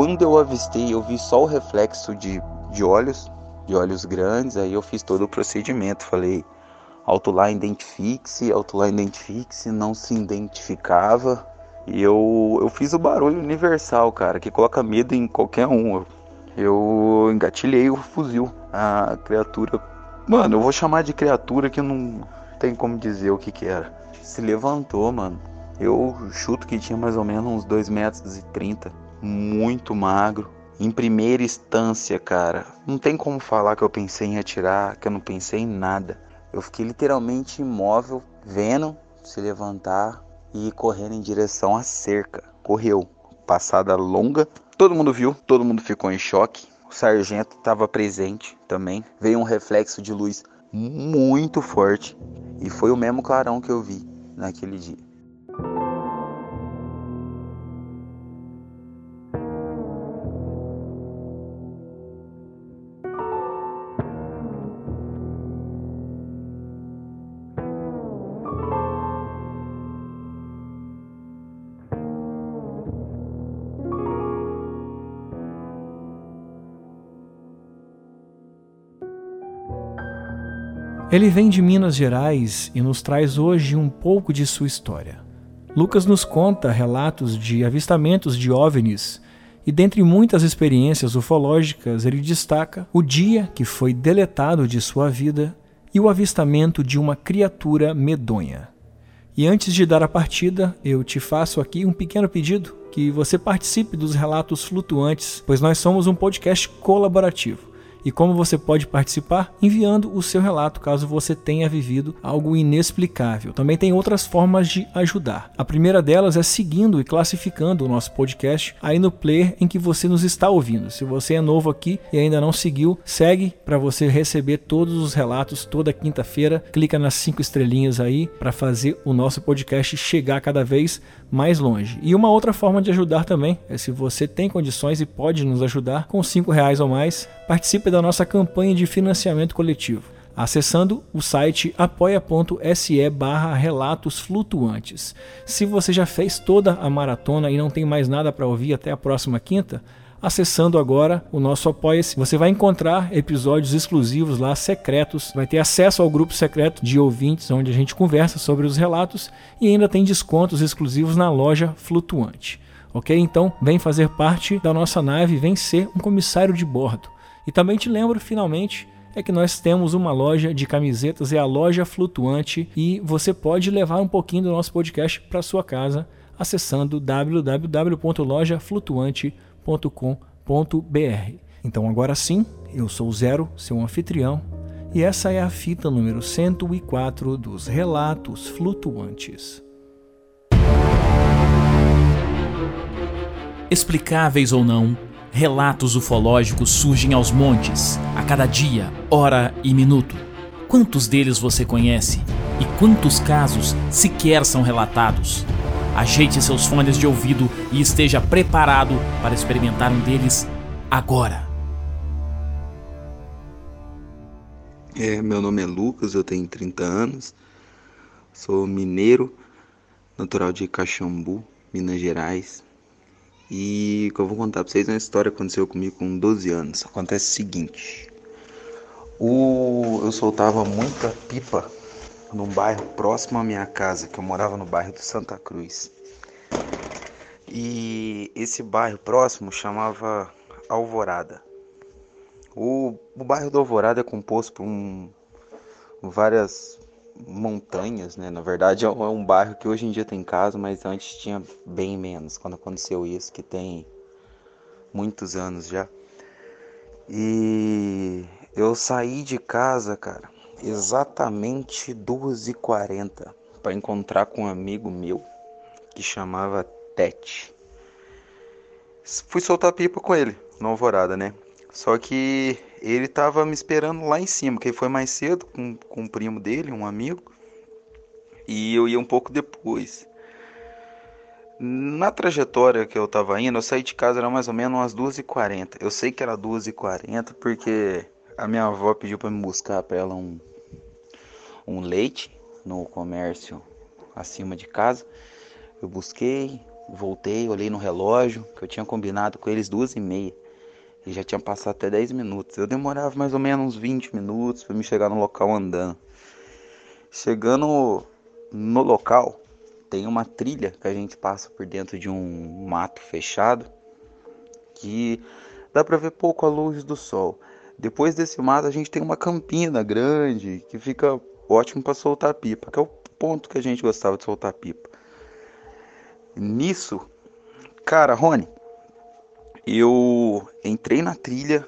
quando eu avistei, eu vi só o reflexo de, de olhos, de olhos grandes, aí eu fiz todo o procedimento. Falei, alto lá identifique-se, alto lá identifique-se, não se identificava. E eu, eu fiz o barulho universal, cara, que coloca medo em qualquer um. Eu engatilhei o fuzil. A criatura. Mano, eu vou chamar de criatura que não tem como dizer o que que era. Se levantou, mano. Eu chuto que tinha mais ou menos uns 2 metros e 30. Muito magro. Em primeira instância, cara, não tem como falar que eu pensei em atirar, que eu não pensei em nada. Eu fiquei literalmente imóvel, vendo se levantar e correndo em direção à cerca. Correu. Passada longa. Todo mundo viu, todo mundo ficou em choque. O sargento estava presente também. Veio um reflexo de luz muito forte e foi o mesmo clarão que eu vi naquele dia. Ele vem de Minas Gerais e nos traz hoje um pouco de sua história. Lucas nos conta relatos de avistamentos de OVNIs e, dentre muitas experiências ufológicas, ele destaca o dia que foi deletado de sua vida e o avistamento de uma criatura medonha. E antes de dar a partida, eu te faço aqui um pequeno pedido que você participe dos relatos flutuantes, pois nós somos um podcast colaborativo. E como você pode participar? Enviando o seu relato caso você tenha vivido algo inexplicável. Também tem outras formas de ajudar. A primeira delas é seguindo e classificando o nosso podcast aí no player em que você nos está ouvindo. Se você é novo aqui e ainda não seguiu, segue para você receber todos os relatos toda quinta-feira. Clica nas cinco estrelinhas aí para fazer o nosso podcast chegar cada vez mais longe. E uma outra forma de ajudar também é se você tem condições e pode nos ajudar com cinco reais ou mais, participe da nossa campanha de financiamento coletivo acessando o site apoia.se barra relatos flutuantes. Se você já fez toda a maratona e não tem mais nada para ouvir até a próxima quinta, acessando agora o nosso Apoia-se. Você vai encontrar episódios exclusivos lá, secretos, vai ter acesso ao grupo secreto de ouvintes, onde a gente conversa sobre os relatos e ainda tem descontos exclusivos na loja Flutuante. Ok? Então, vem fazer parte da nossa nave, vem ser um comissário de bordo. E também te lembro, finalmente, é que nós temos uma loja de camisetas, é a loja Flutuante, e você pode levar um pouquinho do nosso podcast para sua casa acessando www.lojaflutuante.com www.radiocultura.com.br. Então agora sim, eu sou Zero, seu anfitrião, e essa é a fita número 104 dos Relatos Flutuantes. Explicáveis ou não, relatos ufológicos surgem aos montes, a cada dia, hora e minuto. Quantos deles você conhece? E quantos casos sequer são relatados? Ajeite seus fones de ouvido e esteja preparado para experimentar um deles agora. É, meu nome é Lucas, eu tenho 30 anos, sou mineiro, natural de Caxambu, Minas Gerais. E que eu vou contar pra vocês é uma história que aconteceu comigo com 12 anos. Acontece o seguinte: o... eu soltava muita pipa num bairro próximo à minha casa, que eu morava no bairro do Santa Cruz. E esse bairro próximo chamava Alvorada. O, o bairro do Alvorada é composto por um, várias montanhas, né? Na verdade é um bairro que hoje em dia tem casa, mas antes tinha bem menos quando aconteceu isso, que tem muitos anos já. E eu saí de casa, cara, exatamente 2h40 para encontrar com um amigo meu que chamava Tete. Fui soltar pipa com ele, na alvorada, né? Só que ele tava me esperando lá em cima, que ele foi mais cedo com, com um primo dele, um amigo. E eu ia um pouco depois. Na trajetória que eu tava indo, eu saí de casa era mais ou menos umas 2h40. Eu sei que era 2h40 porque a minha avó pediu para me buscar para ela um, um leite no comércio acima de casa. Eu busquei, voltei, olhei no relógio, que eu tinha combinado com eles duas e meia. E já tinha passado até 10 minutos. Eu demorava mais ou menos uns 20 minutos para me chegar no local andando. Chegando no local, tem uma trilha que a gente passa por dentro de um mato fechado que dá para ver pouco a luz do sol. Depois desse mato a gente tem uma campina grande que fica ótimo para soltar pipa, que é o ponto que a gente gostava de soltar pipa. Nisso, cara, Rony, eu entrei na trilha,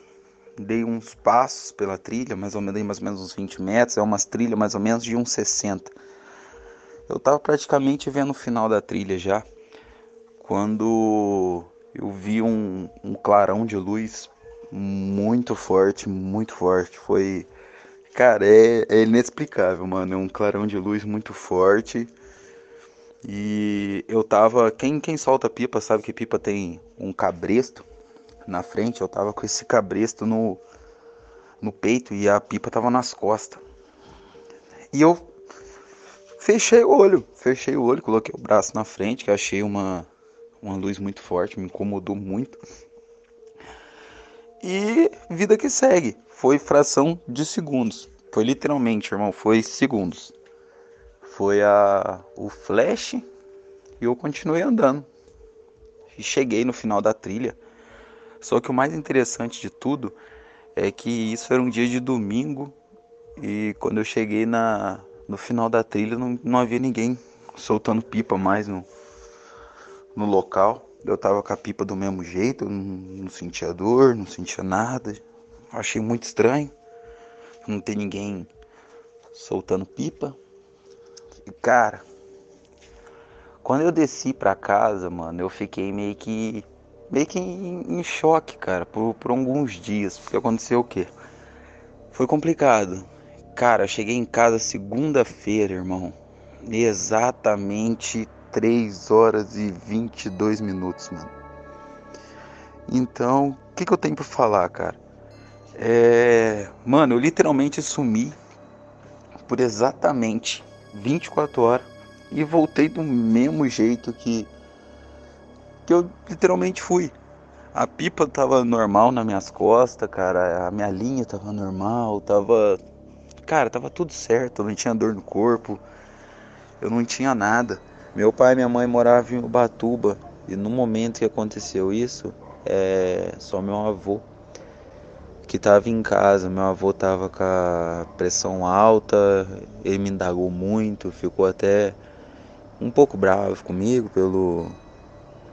dei uns passos pela trilha, mais ou menos, mais ou menos uns 20 metros, é umas trilhas mais ou menos de uns 60. Eu tava praticamente vendo o final da trilha já, quando eu vi um, um clarão de luz muito forte, muito forte. Foi, cara, é, é inexplicável, mano. É um clarão de luz muito forte. E eu tava. Quem, quem solta pipa sabe que pipa tem um cabresto na frente. Eu tava com esse cabresto no, no peito e a pipa tava nas costas. E eu fechei o olho. Fechei o olho, coloquei o braço na frente, que achei uma, uma luz muito forte, me incomodou muito. E vida que segue. Foi fração de segundos. Foi literalmente, irmão, foi segundos foi a, o flash e eu continuei andando. E cheguei no final da trilha. Só que o mais interessante de tudo é que isso era um dia de domingo e quando eu cheguei na, no final da trilha não, não havia ninguém soltando pipa mais no, no local. Eu tava com a pipa do mesmo jeito, não, não sentia dor, não sentia nada. Achei muito estranho não ter ninguém soltando pipa. E cara, quando eu desci pra casa, mano, eu fiquei meio que. Meio que em, em choque, cara, por, por alguns dias. Porque aconteceu o quê? Foi complicado. Cara, eu cheguei em casa segunda-feira, irmão. Exatamente 3 horas e 22 minutos, mano. Então, o que, que eu tenho pra falar, cara? É. Mano, eu literalmente sumi por exatamente 24 horas e voltei do mesmo jeito que que eu literalmente fui. A pipa tava normal nas minhas costas, cara, a minha linha tava normal, tava cara, tava tudo certo, eu não tinha dor no corpo. Eu não tinha nada. Meu pai e minha mãe moravam em Ubatuba e no momento que aconteceu isso, é só meu avô que estava em casa. Meu avô estava com a pressão alta, ele me indagou muito, ficou até um pouco bravo comigo pelo,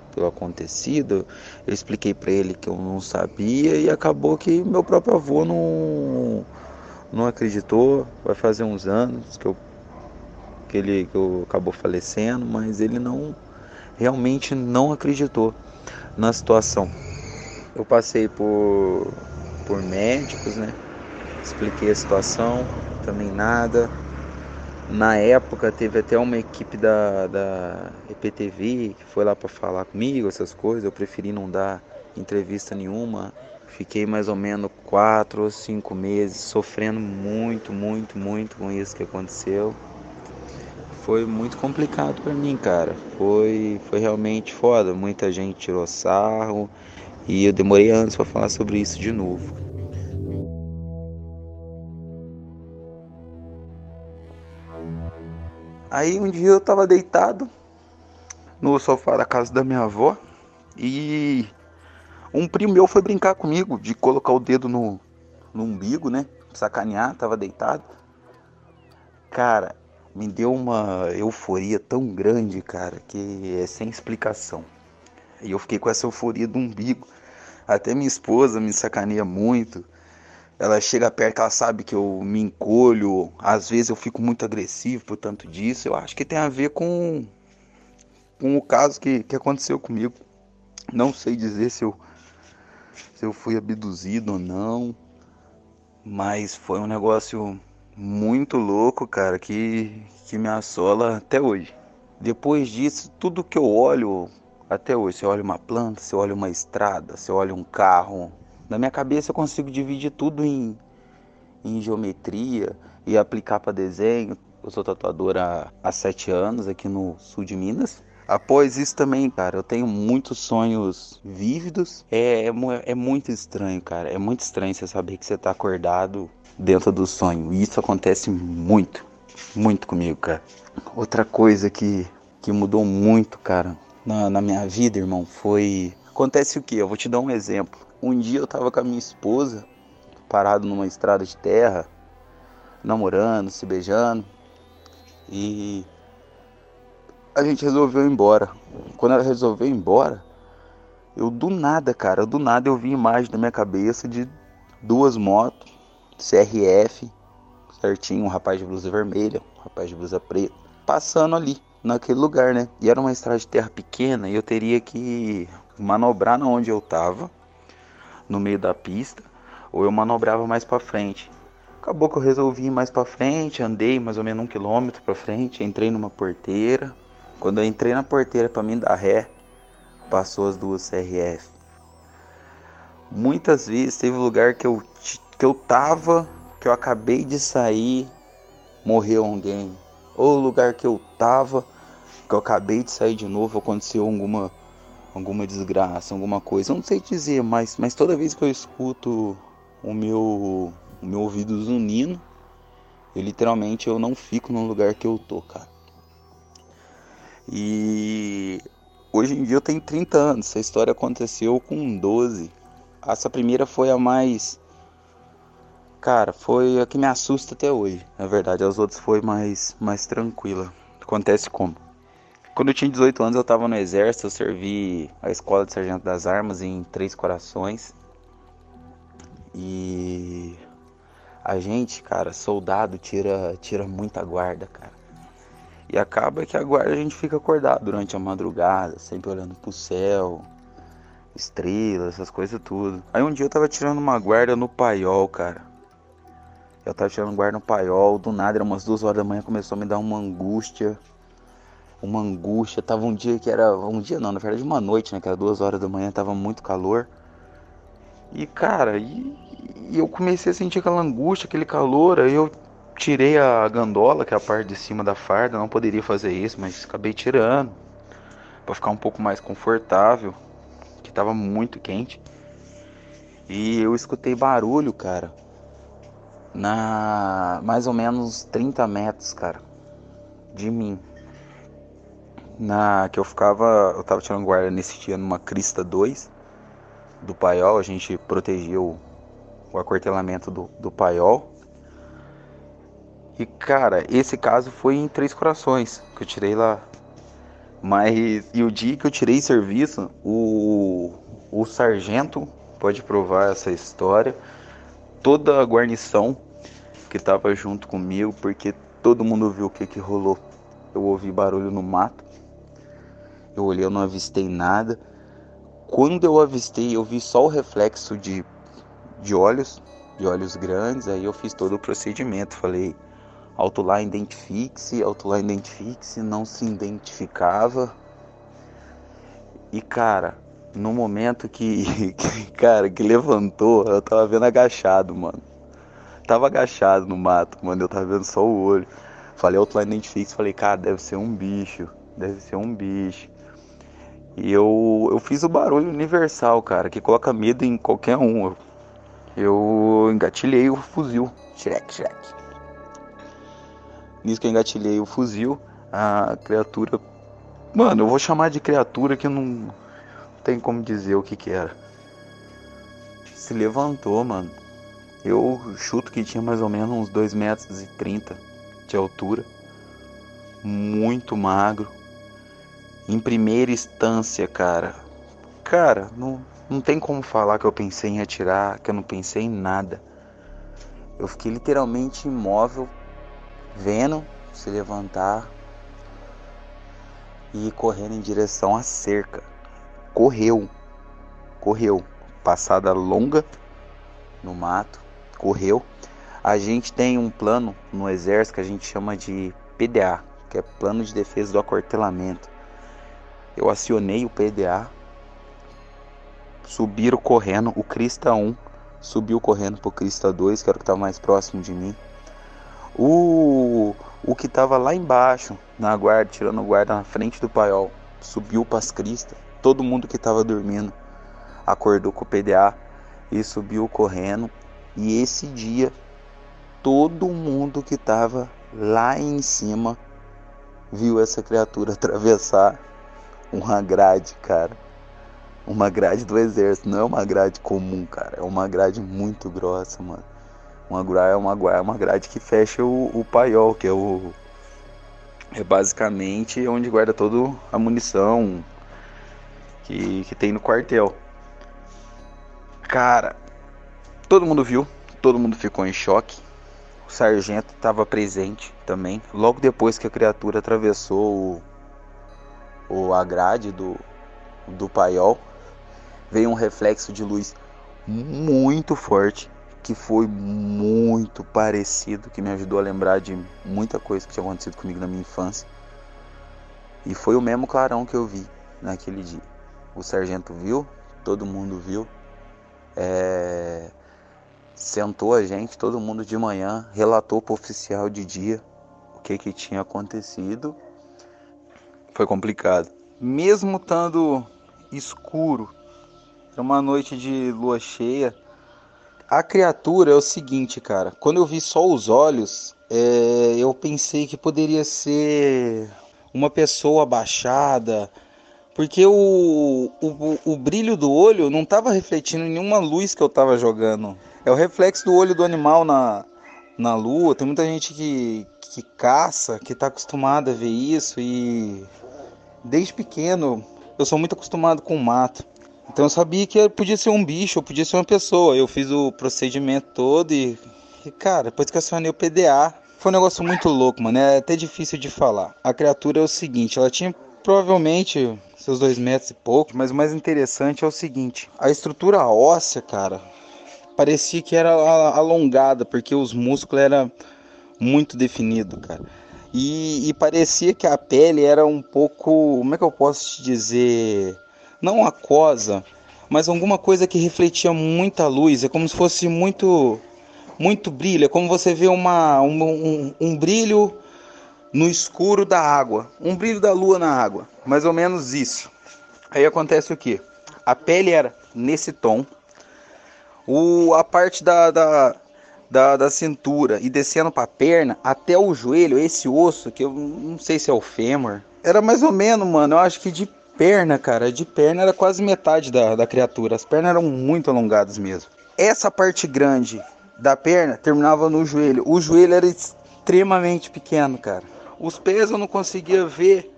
pelo acontecido. Eu expliquei para ele que eu não sabia e acabou que meu próprio avô não, não acreditou. Vai fazer uns anos que, eu, que ele que eu acabou falecendo, mas ele não realmente não acreditou na situação. Eu passei por por médicos, né? Expliquei a situação, também nada. Na época teve até uma equipe da, da EPTV que foi lá para falar comigo, essas coisas. Eu preferi não dar entrevista nenhuma. Fiquei mais ou menos quatro ou cinco meses sofrendo muito, muito, muito com isso que aconteceu. Foi muito complicado para mim, cara. Foi, foi realmente foda. Muita gente tirou sarro. E eu demorei anos para falar sobre isso de novo. Aí um dia eu tava deitado no sofá da casa da minha avó e um primo meu foi brincar comigo de colocar o dedo no, no umbigo, né? Sacanear, tava deitado. Cara, me deu uma euforia tão grande, cara, que é sem explicação. E eu fiquei com essa euforia do umbigo. Até minha esposa me sacaneia muito. Ela chega perto, ela sabe que eu me encolho. Às vezes eu fico muito agressivo por tanto disso. Eu acho que tem a ver com, com o caso que, que aconteceu comigo. Não sei dizer se eu, se eu fui abduzido ou não. Mas foi um negócio muito louco, cara, que, que me assola até hoje. Depois disso, tudo que eu olho até hoje, você olha uma planta, você olha uma estrada, você olha um carro. Na minha cabeça eu consigo dividir tudo em, em geometria e aplicar para desenho. Eu sou tatuador há, há sete anos aqui no sul de Minas. Após isso também, cara, eu tenho muitos sonhos vívidos. É, é, é, muito estranho, cara. É muito estranho você saber que você tá acordado dentro do sonho. E isso acontece muito, muito comigo, cara. Outra coisa que, que mudou muito, cara, na, na minha vida, irmão, foi. Acontece o que? Eu vou te dar um exemplo. Um dia eu tava com a minha esposa, parado numa estrada de terra, namorando, se beijando. E a gente resolveu ir embora. Quando ela resolveu ir embora, eu do nada, cara, do nada eu vi imagem na minha cabeça de duas motos, CRF, certinho, um rapaz de blusa vermelha, um rapaz de blusa preta, passando ali, naquele lugar, né? E era uma estrada de terra pequena e eu teria que manobrar onde eu tava, no meio da pista, ou eu manobrava mais para frente. Acabou que eu resolvi ir mais para frente, andei mais ou menos um quilômetro para frente, entrei numa porteira, quando eu entrei na porteira para mim dar ré, passou as duas CRF. Muitas vezes teve lugar que eu, que eu tava, que eu acabei de sair, morreu alguém. Ou lugar que eu tava, que eu acabei de sair de novo, aconteceu alguma alguma desgraça, alguma coisa. Eu não sei dizer, mas, mas toda vez que eu escuto o meu, o meu ouvido zunindo, eu literalmente eu não fico no lugar que eu tô, cara. E hoje em dia eu tenho 30 anos. Essa história aconteceu com 12. Essa primeira foi a mais. Cara, foi a que me assusta até hoje. Na verdade, as outras foi mais, mais tranquila. Acontece como? Quando eu tinha 18 anos, eu estava no exército. Eu servi a escola de sargento das armas em Três Corações. E a gente, cara, soldado tira, tira muita guarda, cara. E acaba que agora a gente fica acordado durante a madrugada, sempre olhando pro céu, estrelas, essas coisas tudo. Aí um dia eu tava tirando uma guarda no paiol, cara. Eu tava tirando guarda no paiol, do nada, era umas duas horas da manhã, começou a me dar uma angústia. Uma angústia. Tava um dia que era. Um dia não, na verdade uma noite, né? Que era duas horas da manhã, tava muito calor. E cara, e, e eu comecei a sentir aquela angústia, aquele calor, aí eu tirei a gandola, que é a parte de cima da farda, não poderia fazer isso, mas acabei tirando para ficar um pouco mais confortável, que tava muito quente. E eu escutei barulho, cara, na mais ou menos 30 metros, cara, de mim. Na que eu ficava, eu tava tirando guarda nesse dia numa Crista 2 do paiol, a gente protegia o, o aquartelamento do, do paiol e cara, esse caso foi em Três Corações, que eu tirei lá. Mas e o dia que eu tirei serviço, o, o sargento pode provar essa história. Toda a guarnição que tava junto comigo, porque todo mundo viu o que que rolou. Eu ouvi barulho no mato. Eu olhei, eu não avistei nada. Quando eu avistei, eu vi só o reflexo de, de olhos, de olhos grandes. Aí eu fiz todo o procedimento. Falei, Autolar identifique-se, autolar identifique-se, não se identificava. E cara, no momento que, que, cara, que levantou, eu tava vendo agachado, mano. Tava agachado no mato, mano, eu tava vendo só o olho. Falei autolar identifique-se, falei, cara, deve ser um bicho, deve ser um bicho. E eu, eu fiz o barulho universal, cara, que coloca medo em qualquer um. Eu engatilhei o fuzil. Shrek, Shrek. Nisso que eu engatilhei o fuzil, a criatura. Mano, eu vou chamar de criatura que não tem como dizer o que que era. Se levantou, mano. Eu chuto que tinha mais ou menos uns 2 metros e 30 de altura. Muito magro. Em primeira instância, cara. Cara, não, não tem como falar que eu pensei em atirar, que eu não pensei em nada. Eu fiquei literalmente imóvel vendo se levantar e correndo em direção à cerca. Correu, correu, passada longa no mato, correu. A gente tem um plano no exército que a gente chama de PDA, que é Plano de Defesa do Acortelamento. Eu acionei o PDA, subiram correndo, o Crista 1 subiu correndo pro Crista 2, que era o que estava mais próximo de mim. O, o que estava lá embaixo, na guarda, tirando guarda na frente do paiol, subiu para as cristas. Todo mundo que estava dormindo acordou com o PDA e subiu correndo. E esse dia, todo mundo que estava lá em cima viu essa criatura atravessar uma grade, cara. Uma grade do exército, não é uma grade comum, cara. É uma grade muito grossa, mano. Uma grade é uma, é uma grade que fecha o, o paiol, que é o. É basicamente onde guarda toda a munição que, que tem no quartel. Cara, todo mundo viu, todo mundo ficou em choque. O sargento estava presente também. Logo depois que a criatura atravessou o, o a grade do, do paiol, veio um reflexo de luz muito forte que foi muito parecido, que me ajudou a lembrar de muita coisa que tinha acontecido comigo na minha infância. E foi o mesmo clarão que eu vi naquele dia. O sargento viu, todo mundo viu. É... Sentou a gente, todo mundo de manhã, relatou para o oficial de dia o que, que tinha acontecido. Foi complicado. Mesmo estando escuro, era uma noite de lua cheia a criatura é o seguinte, cara. Quando eu vi só os olhos, é, eu pensei que poderia ser uma pessoa abaixada, porque o, o, o brilho do olho não estava refletindo nenhuma luz que eu estava jogando. É o reflexo do olho do animal na, na lua. Tem muita gente que, que caça, que está acostumada a ver isso e desde pequeno eu sou muito acostumado com o mato. Então eu sabia que podia ser um bicho, podia ser uma pessoa. Eu fiz o procedimento todo e, e cara, depois que acionei o PDA, foi um negócio muito louco, mano. É até difícil de falar. A criatura é o seguinte, ela tinha provavelmente seus dois metros e pouco, mas o mais interessante é o seguinte: a estrutura óssea, cara, parecia que era alongada, porque os músculos eram muito definidos, cara. E, e parecia que a pele era um pouco, como é que eu posso te dizer? não aquosa, mas alguma coisa que refletia muita luz. É como se fosse muito, muito brilho. É como você vê uma, um, um, um brilho no escuro da água, um brilho da lua na água, mais ou menos isso. Aí acontece o que? A pele era nesse tom, o, a parte da, da, da, da cintura e descendo para a perna até o joelho, esse osso que eu não sei se é o fêmur, era mais ou menos, mano, eu acho que de perna, cara, de perna era quase metade da, da criatura. As pernas eram muito alongadas mesmo. Essa parte grande da perna terminava no joelho. O joelho era extremamente pequeno, cara. Os pés eu não conseguia ver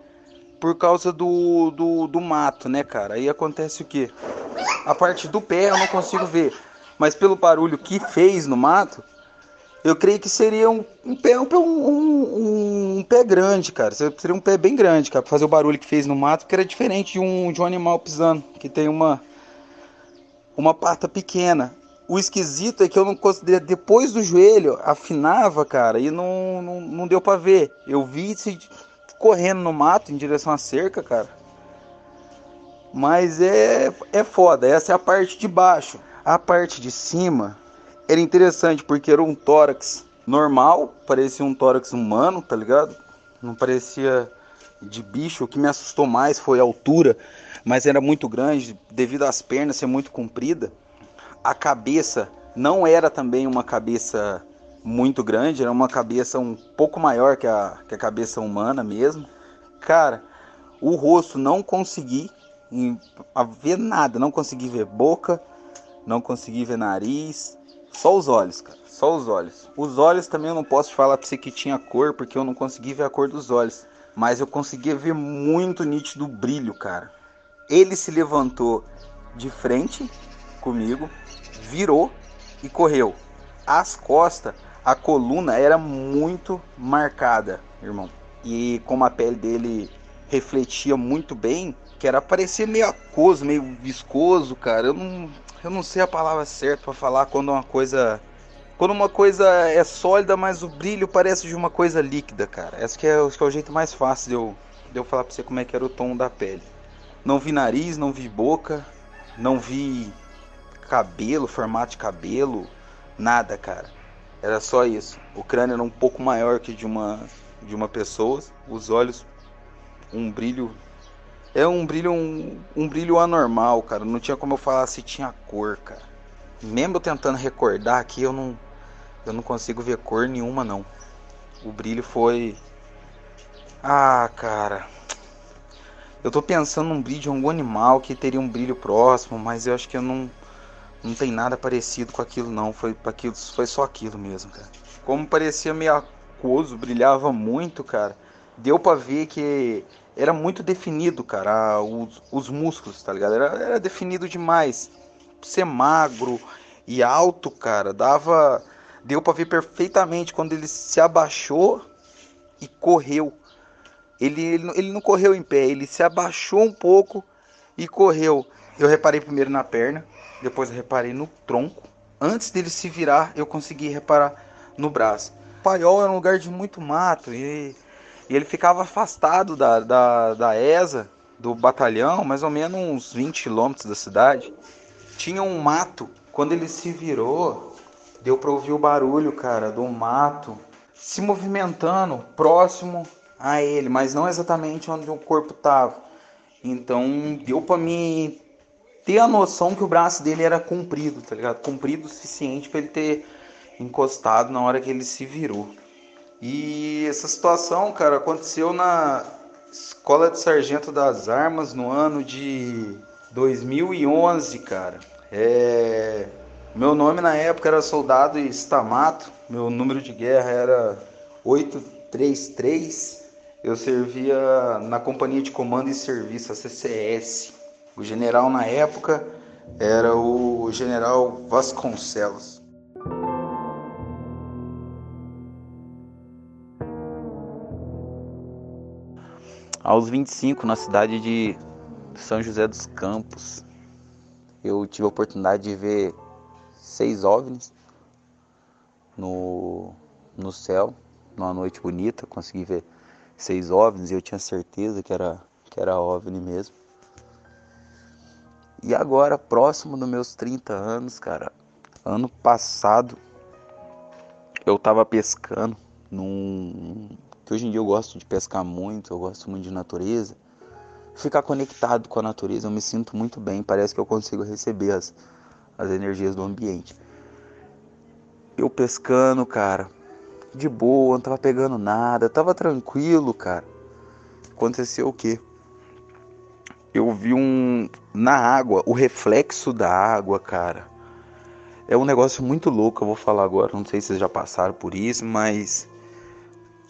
por causa do, do, do mato, né, cara? Aí acontece o que? A parte do pé eu não consigo ver. Mas pelo barulho que fez no mato, eu creio que seria um, um pé, um, um, um, pé grande, cara. Seria um pé bem grande, cara, pra fazer o barulho que fez no mato, que era diferente de um, de um animal pisando, que tem uma, uma pata pequena. O esquisito é que eu não conseguia, depois do joelho, afinava, cara, e não, não, não deu para ver. Eu vi se correndo no mato em direção à cerca, cara. Mas é, é foda, essa é a parte de baixo. A parte de cima, era interessante porque era um tórax normal, parecia um tórax humano, tá ligado? Não parecia de bicho. O que me assustou mais foi a altura, mas era muito grande devido às pernas ser muito comprida. A cabeça não era também uma cabeça muito grande, era uma cabeça um pouco maior que a, que a cabeça humana mesmo. Cara, o rosto não consegui ver nada, não consegui ver boca, não consegui ver nariz, só os olhos, cara. Só os olhos. Os olhos também eu não posso falar pra você que tinha cor, porque eu não consegui ver a cor dos olhos. Mas eu conseguia ver muito nítido o brilho, cara. Ele se levantou de frente comigo, virou e correu. As costas, a coluna era muito marcada, irmão. E como a pele dele refletia muito bem, que era parecer meio aquoso, meio viscoso, cara. Eu não, eu não sei a palavra certa para falar quando uma coisa quando uma coisa é sólida, mas o brilho parece de uma coisa líquida, cara. Esse que é, que é o jeito mais fácil de eu, de eu falar pra você como é que era o tom da pele. Não vi nariz, não vi boca, não vi cabelo, formato de cabelo, nada, cara. Era só isso. O crânio era um pouco maior que de uma de uma pessoa, os olhos um brilho É um brilho, um, um brilho anormal, cara. Não tinha como eu falar se tinha cor, cara. Mesmo tentando recordar aqui, eu não, eu não consigo ver cor nenhuma, não. O brilho foi. Ah, cara. Eu tô pensando num brilho de algum animal que teria um brilho próximo, mas eu acho que eu não. Não tem nada parecido com aquilo, não. Foi, aquilo, foi só aquilo mesmo, cara. Como parecia meio aquoso, brilhava muito, cara. Deu pra ver que era muito definido, cara, os, os músculos, tá ligado? Era, era definido demais. Ser magro e alto, cara, dava. Deu pra ver perfeitamente quando ele se abaixou e correu. Ele, ele, ele não correu em pé, ele se abaixou um pouco e correu. Eu reparei primeiro na perna, depois reparei no tronco. Antes dele se virar, eu consegui reparar no braço. Paiol era um lugar de muito mato e e ele ficava afastado da, da, da ESA, do batalhão, mais ou menos uns 20 quilômetros da cidade. Tinha um mato. Quando ele se virou, deu para ouvir o barulho, cara, do mato se movimentando próximo a ele, mas não exatamente onde o corpo tava. Então deu para mim ter a noção que o braço dele era comprido, tá ligado? Comprido o suficiente para ele ter encostado na hora que ele se virou. E essa situação, cara, aconteceu na Escola de Sargento das Armas no ano de 2011, cara. É... Meu nome na época era Soldado Stamato, meu número de guerra era 833. Eu servia na Companhia de Comando e Serviço, a CCS. O general na época era o General Vasconcelos. Aos 25, na cidade de São José dos Campos, eu tive a oportunidade de ver seis OVNIs no, no céu, numa noite bonita. Consegui ver seis OVNIs e eu tinha certeza que era, que era OVNI mesmo. E agora, próximo dos meus 30 anos, cara, ano passado, eu tava pescando num, que hoje em dia eu gosto de pescar muito, eu gosto muito de natureza. Ficar conectado com a natureza, eu me sinto muito bem, parece que eu consigo receber as, as energias do ambiente. Eu pescando, cara, de boa, não tava pegando nada, tava tranquilo, cara. Aconteceu o quê? Eu vi um na água, o reflexo da água, cara. É um negócio muito louco, eu vou falar agora, não sei se vocês já passaram por isso, mas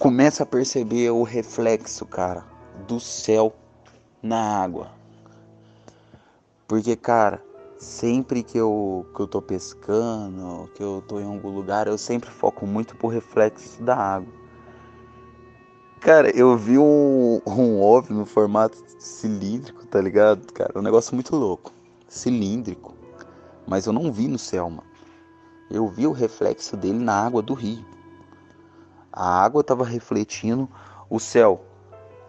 começa a perceber o reflexo, cara, do céu na água. Porque, cara, sempre que eu, que eu tô pescando, que eu tô em algum lugar, eu sempre foco muito pro reflexo da água. Cara, eu vi um, um OVNI no formato cilíndrico, tá ligado? Cara, um negócio muito louco. Cilíndrico. Mas eu não vi no céu, mano. Eu vi o reflexo dele na água do rio. A água estava refletindo o céu.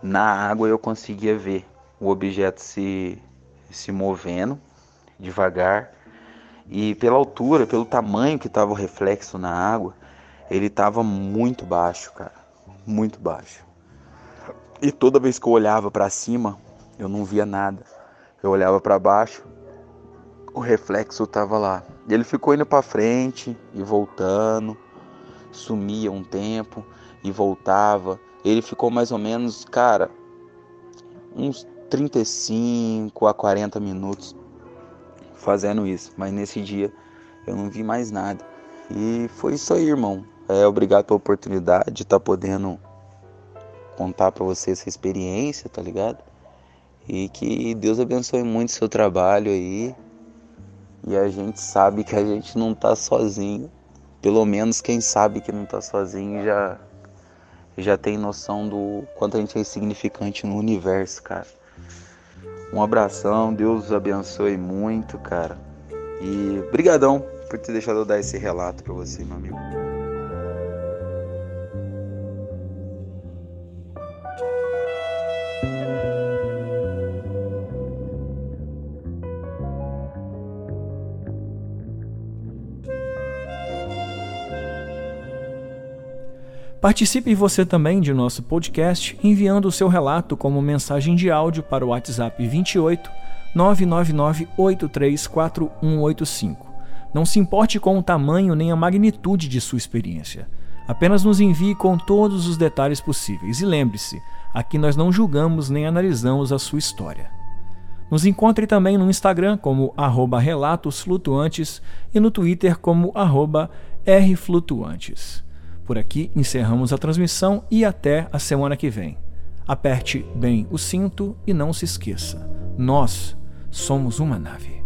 Na água eu conseguia ver o objeto se, se movendo devagar. E pela altura, pelo tamanho que estava o reflexo na água, ele estava muito baixo, cara. Muito baixo. E toda vez que eu olhava para cima, eu não via nada. Eu olhava para baixo, o reflexo estava lá. Ele ficou indo para frente e voltando sumia um tempo e voltava. Ele ficou mais ou menos, cara, uns 35 a 40 minutos fazendo isso. Mas nesse dia eu não vi mais nada. E foi isso aí, irmão. É, obrigado pela oportunidade de estar tá podendo contar para você essa experiência, tá ligado? E que Deus abençoe muito o seu trabalho aí. E a gente sabe que a gente não tá sozinho pelo menos quem sabe que não está sozinho já já tem noção do quanto a gente é insignificante no universo, cara. Um abração, Deus abençoe muito, cara. E brigadão por ter deixado eu dar esse relato para você, meu amigo. Participe você também de nosso podcast enviando o seu relato como mensagem de áudio para o WhatsApp 28 999 834185. Não se importe com o tamanho nem a magnitude de sua experiência. Apenas nos envie com todos os detalhes possíveis e lembre-se, aqui nós não julgamos nem analisamos a sua história. Nos encontre também no Instagram como arroba relatosflutuantes e no Twitter como arroba rflutuantes. Por aqui encerramos a transmissão e até a semana que vem. Aperte bem o cinto e não se esqueça: nós somos uma nave.